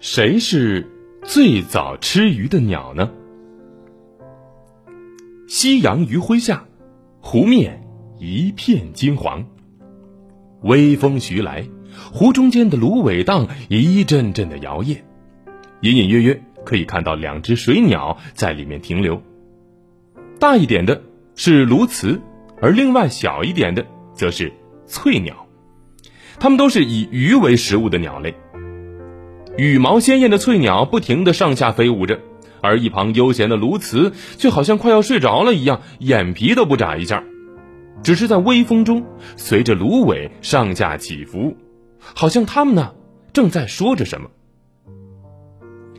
谁是最早吃鱼的鸟呢？夕阳余晖下，湖面一片金黄。微风徐来，湖中间的芦苇荡一阵阵的摇曳，隐隐约约可以看到两只水鸟在里面停留。大一点的是鸬鹚，而另外小一点的则是翠鸟，它们都是以鱼为食物的鸟类。羽毛鲜艳的翠鸟不停地上下飞舞着，而一旁悠闲的鸬鹚却好像快要睡着了一样，眼皮都不眨一下，只是在微风中随着芦苇上下起伏，好像它们呢正在说着什么。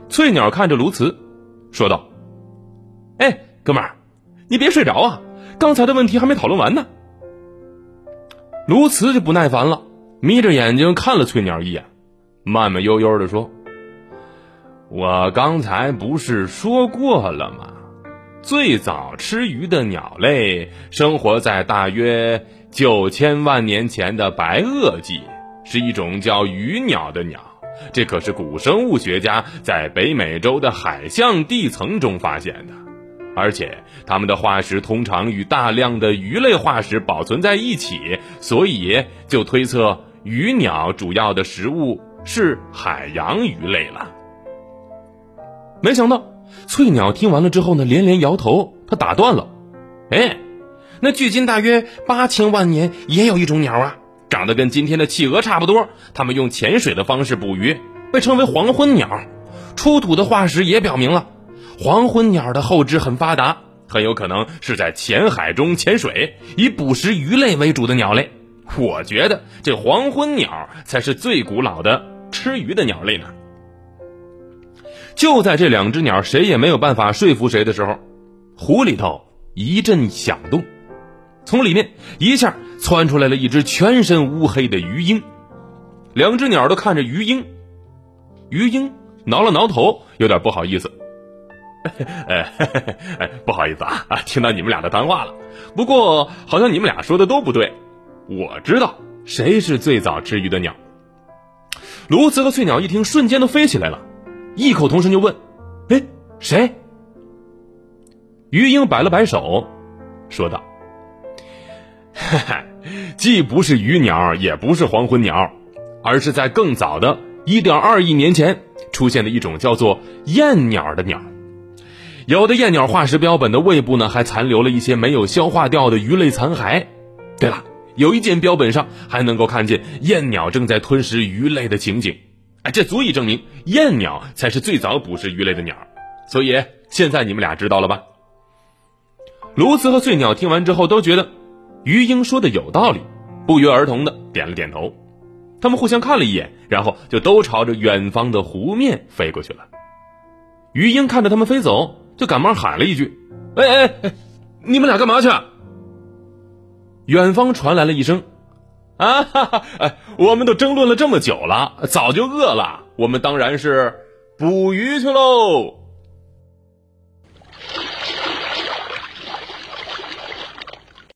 翠鸟看着鸬鹚，说道：“哎，哥们儿，你别睡着啊，刚才的问题还没讨论完呢。”鸬鹚就不耐烦了，眯着眼睛看了翠鸟一眼。慢慢悠悠的说：“我刚才不是说过了吗？最早吃鱼的鸟类生活在大约九千万年前的白垩纪，是一种叫鱼鸟的鸟。这可是古生物学家在北美洲的海象地层中发现的，而且它们的化石通常与大量的鱼类化石保存在一起，所以就推测鱼鸟主要的食物。”是海洋鱼类了。没想到翠鸟听完了之后呢，连连摇头。他打断了：“哎，那距今大约八千万年，也有一种鸟啊，长得跟今天的企鹅差不多。它们用潜水的方式捕鱼，被称为黄昏鸟。出土的化石也表明了，黄昏鸟的后肢很发达，很有可能是在浅海中潜水，以捕食鱼类为主的鸟类。我觉得这黄昏鸟才是最古老的。”吃鱼的鸟类呢？就在这两只鸟谁也没有办法说服谁的时候，湖里头一阵响动，从里面一下窜出来了一只全身乌黑的鱼鹰。两只鸟都看着鱼鹰，鱼鹰挠了挠头，有点不好意思：“哎，不好意思啊，听到你们俩的谈话了。不过好像你们俩说的都不对。我知道谁是最早吃鱼的鸟。”鸬鹚和翠鸟一听，瞬间都飞起来了，异口同声就问：“哎，谁？”鱼鹰摆了摆手，说道：“哈哈，既不是鱼鸟，也不是黄昏鸟，而是在更早的1.2亿年前出现的一种叫做燕鸟的鸟。有的燕鸟化石标本的胃部呢，还残留了一些没有消化掉的鱼类残骸。对了。”有一件标本上还能够看见燕鸟正在吞食鱼类的情景，哎，这足以证明燕鸟才是最早捕食鱼类的鸟。所以现在你们俩知道了吧？鸬鹚和翠鸟听完之后都觉得鱼鹰说的有道理，不约而同的点了点头。他们互相看了一眼，然后就都朝着远方的湖面飞过去了。鱼鹰看着他们飞走，就赶忙喊了一句：“哎哎哎，你们俩干嘛去？”远方传来了一声：“啊哈哈！哎，我们都争论了这么久了，早就饿了。我们当然是捕鱼去喽。”